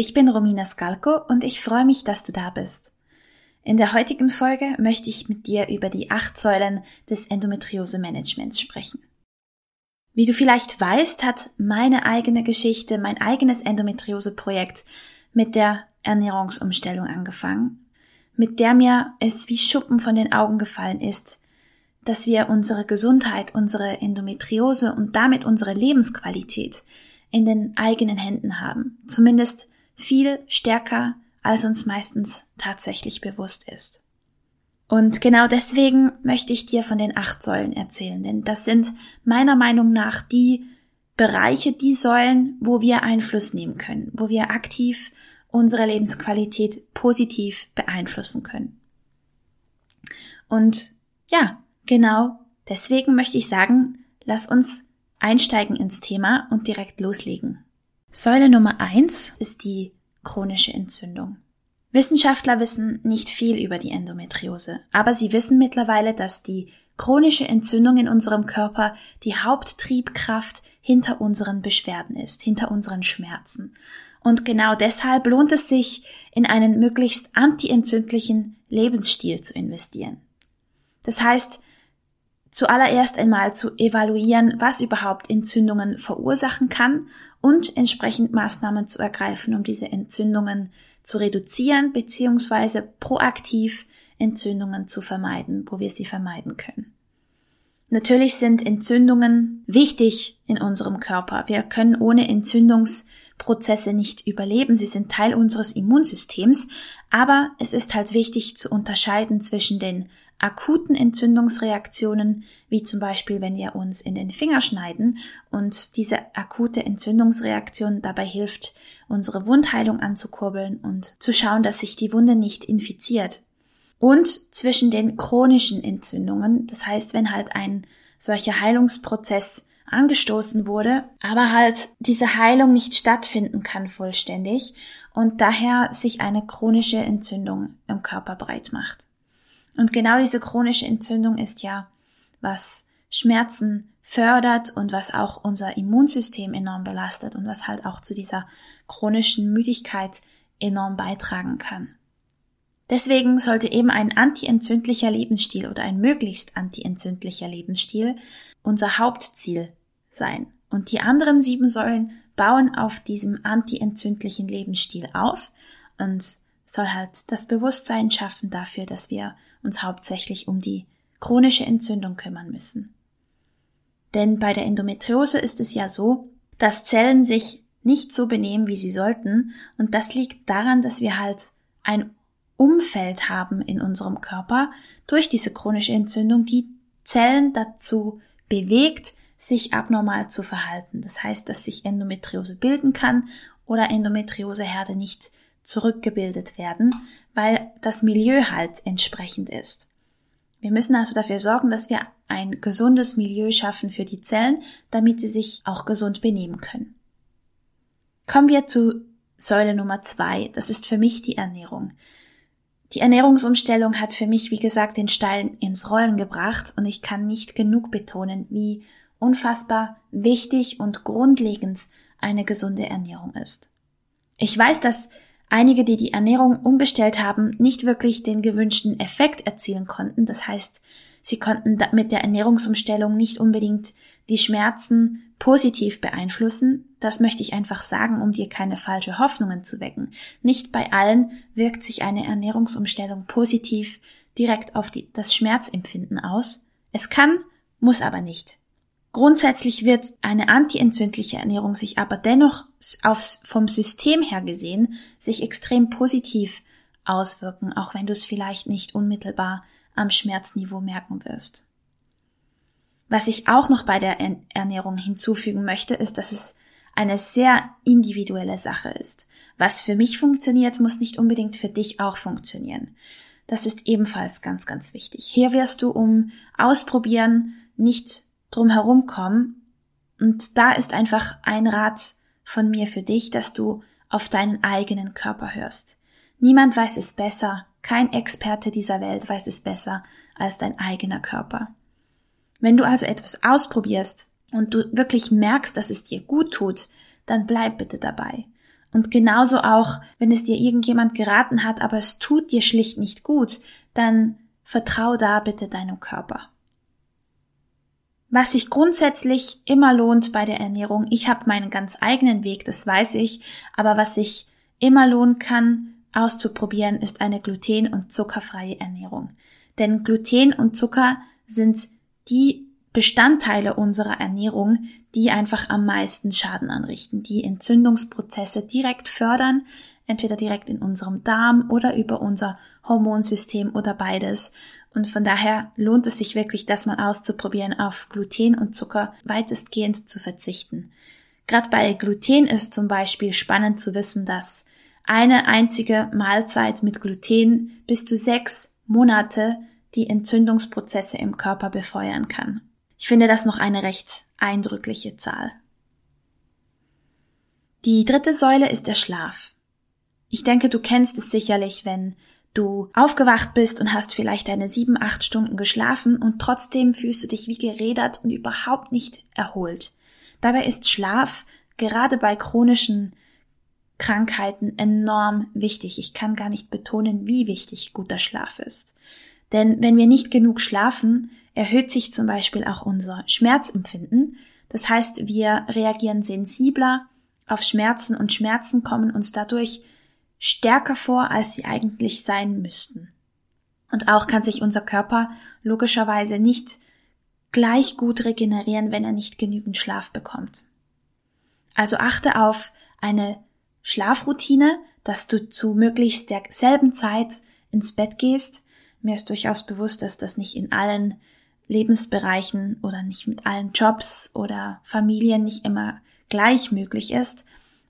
Ich bin Romina Skalko und ich freue mich, dass du da bist. In der heutigen Folge möchte ich mit dir über die acht Säulen des Endometriose-Managements sprechen. Wie du vielleicht weißt, hat meine eigene Geschichte, mein eigenes Endometriose-Projekt mit der Ernährungsumstellung angefangen, mit der mir es wie Schuppen von den Augen gefallen ist, dass wir unsere Gesundheit, unsere Endometriose und damit unsere Lebensqualität in den eigenen Händen haben. Zumindest viel stärker, als uns meistens tatsächlich bewusst ist. Und genau deswegen möchte ich dir von den acht Säulen erzählen, denn das sind meiner Meinung nach die Bereiche, die Säulen, wo wir Einfluss nehmen können, wo wir aktiv unsere Lebensqualität positiv beeinflussen können. Und ja, genau deswegen möchte ich sagen, lass uns einsteigen ins Thema und direkt loslegen. Säule Nummer eins ist die chronische Entzündung. Wissenschaftler wissen nicht viel über die Endometriose, aber sie wissen mittlerweile, dass die chronische Entzündung in unserem Körper die Haupttriebkraft hinter unseren Beschwerden ist, hinter unseren Schmerzen. Und genau deshalb lohnt es sich, in einen möglichst antientzündlichen Lebensstil zu investieren. Das heißt, zuallererst einmal zu evaluieren, was überhaupt Entzündungen verursachen kann und entsprechend Maßnahmen zu ergreifen, um diese Entzündungen zu reduzieren bzw. proaktiv Entzündungen zu vermeiden, wo wir sie vermeiden können. Natürlich sind Entzündungen wichtig in unserem Körper. Wir können ohne Entzündungsprozesse nicht überleben. Sie sind Teil unseres Immunsystems. Aber es ist halt wichtig zu unterscheiden zwischen den akuten Entzündungsreaktionen, wie zum Beispiel, wenn wir uns in den Finger schneiden und diese akute Entzündungsreaktion dabei hilft, unsere Wundheilung anzukurbeln und zu schauen, dass sich die Wunde nicht infiziert. Und zwischen den chronischen Entzündungen, das heißt, wenn halt ein solcher Heilungsprozess angestoßen wurde, aber halt diese Heilung nicht stattfinden kann vollständig und daher sich eine chronische Entzündung im Körper breit macht. Und genau diese chronische Entzündung ist ja, was Schmerzen fördert und was auch unser Immunsystem enorm belastet und was halt auch zu dieser chronischen Müdigkeit enorm beitragen kann. Deswegen sollte eben ein antientzündlicher Lebensstil oder ein möglichst antientzündlicher Lebensstil unser Hauptziel sein. Und die anderen sieben Säulen bauen auf diesem antientzündlichen Lebensstil auf und soll halt das Bewusstsein schaffen dafür, dass wir uns hauptsächlich um die chronische Entzündung kümmern müssen. Denn bei der Endometriose ist es ja so, dass Zellen sich nicht so benehmen, wie sie sollten, und das liegt daran, dass wir halt ein Umfeld haben in unserem Körper durch diese chronische Entzündung, die Zellen dazu bewegt, sich abnormal zu verhalten. Das heißt, dass sich Endometriose bilden kann oder Endometrioseherde nicht zurückgebildet werden, weil das Milieu halt entsprechend ist. Wir müssen also dafür sorgen, dass wir ein gesundes Milieu schaffen für die Zellen, damit sie sich auch gesund benehmen können. Kommen wir zu Säule Nummer zwei. Das ist für mich die Ernährung. Die Ernährungsumstellung hat für mich, wie gesagt, den Stein ins Rollen gebracht und ich kann nicht genug betonen, wie unfassbar wichtig und grundlegend eine gesunde Ernährung ist. Ich weiß, dass einige, die die Ernährung umgestellt haben, nicht wirklich den gewünschten Effekt erzielen konnten. Das heißt, sie konnten mit der Ernährungsumstellung nicht unbedingt die Schmerzen positiv beeinflussen. Das möchte ich einfach sagen, um dir keine falsche Hoffnungen zu wecken. Nicht bei allen wirkt sich eine Ernährungsumstellung positiv direkt auf die, das Schmerzempfinden aus. Es kann, muss aber nicht. Grundsätzlich wird eine antientzündliche Ernährung sich aber dennoch aufs, vom System her gesehen sich extrem positiv auswirken, auch wenn du es vielleicht nicht unmittelbar am Schmerzniveau merken wirst. Was ich auch noch bei der Ernährung hinzufügen möchte, ist, dass es eine sehr individuelle Sache ist. Was für mich funktioniert, muss nicht unbedingt für dich auch funktionieren. Das ist ebenfalls ganz, ganz wichtig. Hier wirst du um Ausprobieren nicht drum herum kommen. Und da ist einfach ein Rat von mir für dich, dass du auf deinen eigenen Körper hörst. Niemand weiß es besser, kein Experte dieser Welt weiß es besser als dein eigener Körper. Wenn du also etwas ausprobierst und du wirklich merkst, dass es dir gut tut, dann bleib bitte dabei. Und genauso auch, wenn es dir irgendjemand geraten hat, aber es tut dir schlicht nicht gut, dann vertrau da bitte deinem Körper. Was sich grundsätzlich immer lohnt bei der Ernährung, ich habe meinen ganz eigenen Weg, das weiß ich, aber was sich immer lohnen kann, auszuprobieren, ist eine gluten- und zuckerfreie Ernährung. Denn Gluten und Zucker sind die Bestandteile unserer Ernährung, die einfach am meisten Schaden anrichten, die Entzündungsprozesse direkt fördern, entweder direkt in unserem Darm oder über unser Hormonsystem oder beides. Und von daher lohnt es sich wirklich, das mal auszuprobieren, auf Gluten und Zucker weitestgehend zu verzichten. Gerade bei Gluten ist zum Beispiel spannend zu wissen, dass eine einzige Mahlzeit mit Gluten bis zu sechs Monate die Entzündungsprozesse im Körper befeuern kann. Ich finde das noch eine recht eindrückliche Zahl. Die dritte Säule ist der Schlaf. Ich denke, du kennst es sicherlich, wenn du aufgewacht bist und hast vielleicht deine sieben, acht Stunden geschlafen und trotzdem fühlst du dich wie gerädert und überhaupt nicht erholt. Dabei ist Schlaf gerade bei chronischen Krankheiten enorm wichtig. Ich kann gar nicht betonen, wie wichtig guter Schlaf ist. Denn wenn wir nicht genug schlafen, erhöht sich zum Beispiel auch unser Schmerzempfinden. Das heißt, wir reagieren sensibler auf Schmerzen und Schmerzen kommen uns dadurch stärker vor, als sie eigentlich sein müssten. Und auch kann sich unser Körper logischerweise nicht gleich gut regenerieren, wenn er nicht genügend Schlaf bekommt. Also achte auf eine Schlafroutine, dass du zu möglichst derselben Zeit ins Bett gehst, mir ist durchaus bewusst, dass das nicht in allen Lebensbereichen oder nicht mit allen Jobs oder Familien nicht immer gleich möglich ist,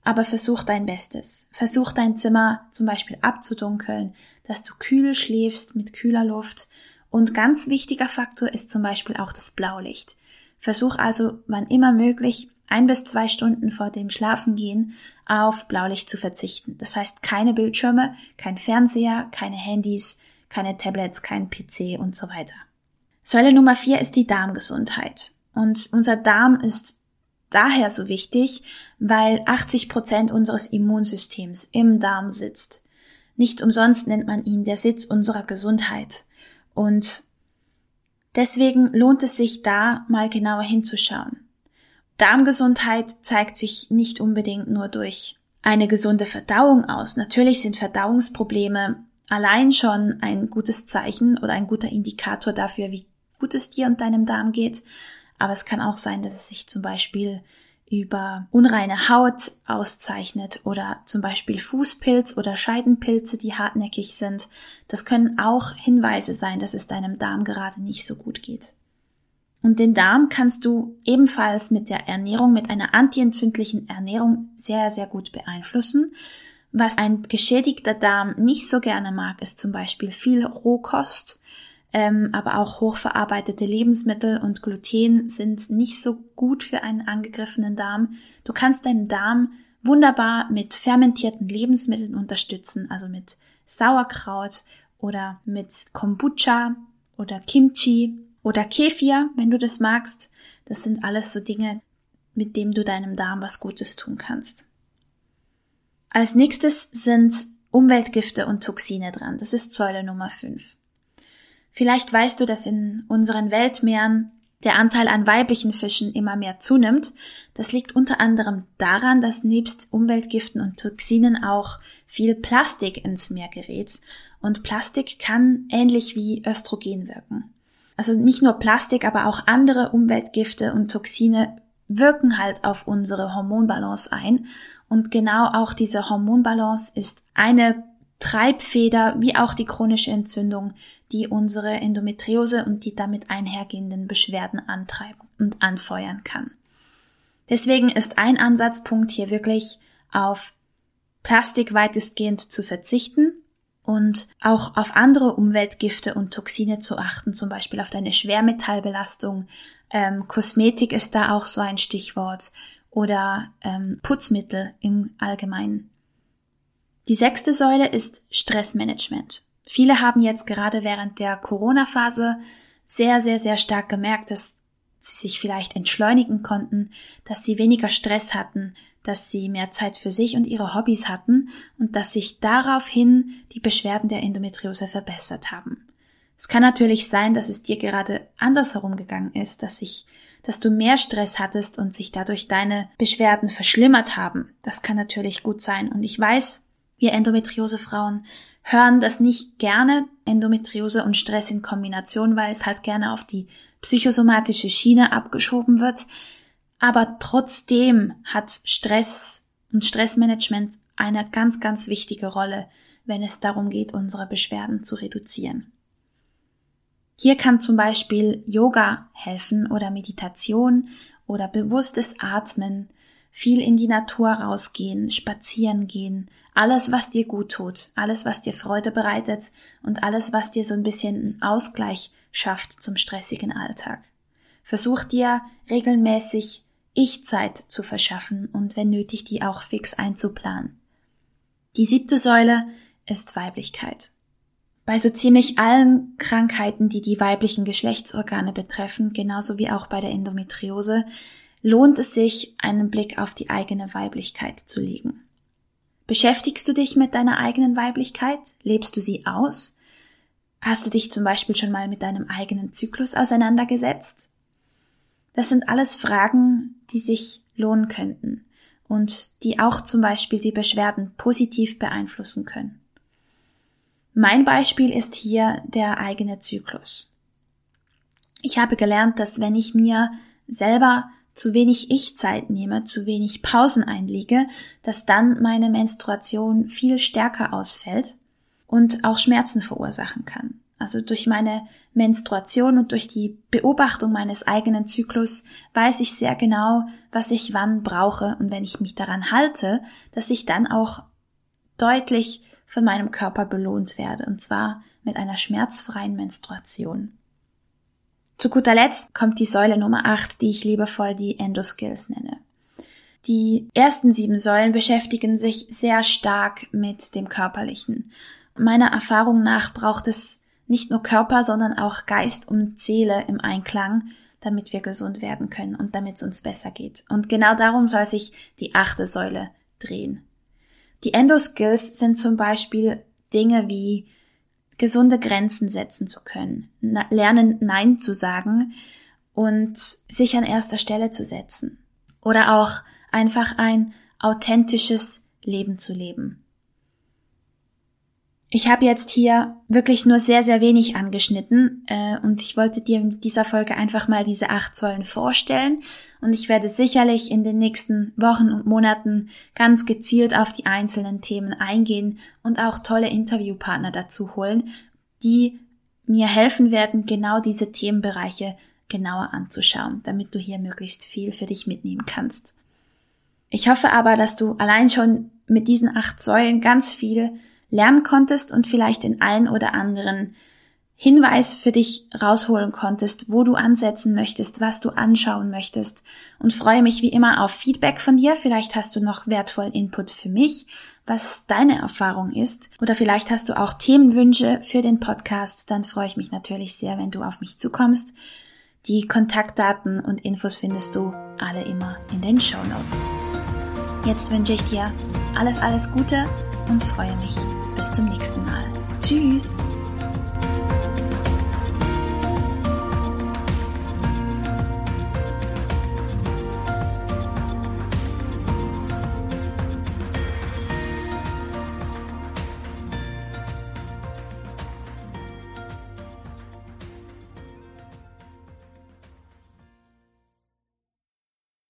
aber versuch dein Bestes. Versuch dein Zimmer zum Beispiel abzudunkeln, dass du kühl schläfst mit kühler Luft und ganz wichtiger Faktor ist zum Beispiel auch das Blaulicht. Versuch also, wann immer möglich, ein bis zwei Stunden vor dem Schlafengehen auf Blaulicht zu verzichten. Das heißt keine Bildschirme, kein Fernseher, keine Handys, keine Tablets, kein PC und so weiter. Säule Nummer vier ist die Darmgesundheit. Und unser Darm ist daher so wichtig, weil 80 Prozent unseres Immunsystems im Darm sitzt. Nicht umsonst nennt man ihn der Sitz unserer Gesundheit. Und deswegen lohnt es sich da mal genauer hinzuschauen. Darmgesundheit zeigt sich nicht unbedingt nur durch eine gesunde Verdauung aus. Natürlich sind Verdauungsprobleme allein schon ein gutes Zeichen oder ein guter Indikator dafür, wie gut es dir und deinem Darm geht. Aber es kann auch sein, dass es sich zum Beispiel über unreine Haut auszeichnet oder zum Beispiel Fußpilz oder Scheidenpilze, die hartnäckig sind. Das können auch Hinweise sein, dass es deinem Darm gerade nicht so gut geht. Und den Darm kannst du ebenfalls mit der Ernährung, mit einer antientzündlichen Ernährung sehr, sehr gut beeinflussen. Was ein geschädigter Darm nicht so gerne mag, ist zum Beispiel viel Rohkost, ähm, aber auch hochverarbeitete Lebensmittel und Gluten sind nicht so gut für einen angegriffenen Darm. Du kannst deinen Darm wunderbar mit fermentierten Lebensmitteln unterstützen, also mit Sauerkraut oder mit Kombucha oder Kimchi oder Kefir, wenn du das magst. Das sind alles so Dinge, mit denen du deinem Darm was Gutes tun kannst. Als nächstes sind Umweltgifte und Toxine dran. Das ist Säule Nummer 5. Vielleicht weißt du, dass in unseren Weltmeeren der Anteil an weiblichen Fischen immer mehr zunimmt. Das liegt unter anderem daran, dass nebst Umweltgiften und Toxinen auch viel Plastik ins Meer gerät. Und Plastik kann ähnlich wie Östrogen wirken. Also nicht nur Plastik, aber auch andere Umweltgifte und Toxine wirken halt auf unsere Hormonbalance ein. Und genau auch diese Hormonbalance ist eine Treibfeder wie auch die chronische Entzündung, die unsere Endometriose und die damit einhergehenden Beschwerden antreiben und anfeuern kann. Deswegen ist ein Ansatzpunkt hier wirklich auf Plastik weitestgehend zu verzichten und auch auf andere Umweltgifte und Toxine zu achten, zum Beispiel auf deine Schwermetallbelastung. Ähm, Kosmetik ist da auch so ein Stichwort oder ähm, Putzmittel im Allgemeinen. Die sechste Säule ist Stressmanagement. Viele haben jetzt gerade während der Corona-Phase sehr, sehr, sehr stark gemerkt, dass sie sich vielleicht entschleunigen konnten, dass sie weniger Stress hatten, dass sie mehr Zeit für sich und ihre Hobbys hatten und dass sich daraufhin die Beschwerden der Endometriose verbessert haben. Es kann natürlich sein, dass es dir gerade andersherum gegangen ist, dass sich dass du mehr Stress hattest und sich dadurch deine Beschwerden verschlimmert haben. Das kann natürlich gut sein. Und ich weiß, wir Endometriose-Frauen hören das nicht gerne, Endometriose und Stress in Kombination, weil es halt gerne auf die psychosomatische Schiene abgeschoben wird. Aber trotzdem hat Stress und Stressmanagement eine ganz, ganz wichtige Rolle, wenn es darum geht, unsere Beschwerden zu reduzieren. Hier kann zum Beispiel Yoga helfen oder Meditation oder bewusstes Atmen, viel in die Natur rausgehen, spazieren gehen, alles, was dir gut tut, alles, was dir Freude bereitet und alles, was dir so ein bisschen einen Ausgleich schafft zum stressigen Alltag. Versuch dir regelmäßig Ich-Zeit zu verschaffen und wenn nötig die auch fix einzuplanen. Die siebte Säule ist Weiblichkeit. Bei so ziemlich allen Krankheiten, die die weiblichen Geschlechtsorgane betreffen, genauso wie auch bei der Endometriose, lohnt es sich, einen Blick auf die eigene Weiblichkeit zu legen. Beschäftigst du dich mit deiner eigenen Weiblichkeit? Lebst du sie aus? Hast du dich zum Beispiel schon mal mit deinem eigenen Zyklus auseinandergesetzt? Das sind alles Fragen, die sich lohnen könnten und die auch zum Beispiel die Beschwerden positiv beeinflussen können. Mein Beispiel ist hier der eigene Zyklus. Ich habe gelernt, dass wenn ich mir selber zu wenig Ich-Zeit nehme, zu wenig Pausen einlege, dass dann meine Menstruation viel stärker ausfällt und auch Schmerzen verursachen kann. Also durch meine Menstruation und durch die Beobachtung meines eigenen Zyklus weiß ich sehr genau, was ich wann brauche und wenn ich mich daran halte, dass ich dann auch deutlich von meinem Körper belohnt werde, und zwar mit einer schmerzfreien Menstruation. Zu guter Letzt kommt die Säule Nummer 8, die ich liebevoll die Endoskills nenne. Die ersten sieben Säulen beschäftigen sich sehr stark mit dem Körperlichen. Meiner Erfahrung nach braucht es nicht nur Körper, sondern auch Geist und Seele im Einklang, damit wir gesund werden können und damit es uns besser geht. Und genau darum soll sich die achte Säule drehen. Die Endoskills sind zum Beispiel Dinge wie gesunde Grenzen setzen zu können, lernen Nein zu sagen und sich an erster Stelle zu setzen. Oder auch einfach ein authentisches Leben zu leben. Ich habe jetzt hier wirklich nur sehr, sehr wenig angeschnitten äh, und ich wollte dir in dieser Folge einfach mal diese acht Säulen vorstellen und ich werde sicherlich in den nächsten Wochen und Monaten ganz gezielt auf die einzelnen Themen eingehen und auch tolle Interviewpartner dazu holen, die mir helfen werden, genau diese Themenbereiche genauer anzuschauen, damit du hier möglichst viel für dich mitnehmen kannst. Ich hoffe aber, dass du allein schon mit diesen acht Säulen ganz viel lernen konntest und vielleicht den einen oder anderen Hinweis für dich rausholen konntest, wo du ansetzen möchtest, was du anschauen möchtest und freue mich wie immer auf Feedback von dir. Vielleicht hast du noch wertvollen Input für mich, was deine Erfahrung ist oder vielleicht hast du auch Themenwünsche für den Podcast. Dann freue ich mich natürlich sehr, wenn du auf mich zukommst. Die Kontaktdaten und Infos findest du alle immer in den Show Notes. Jetzt wünsche ich dir alles, alles Gute und freue mich bis zum nächsten Mal. Tschüss!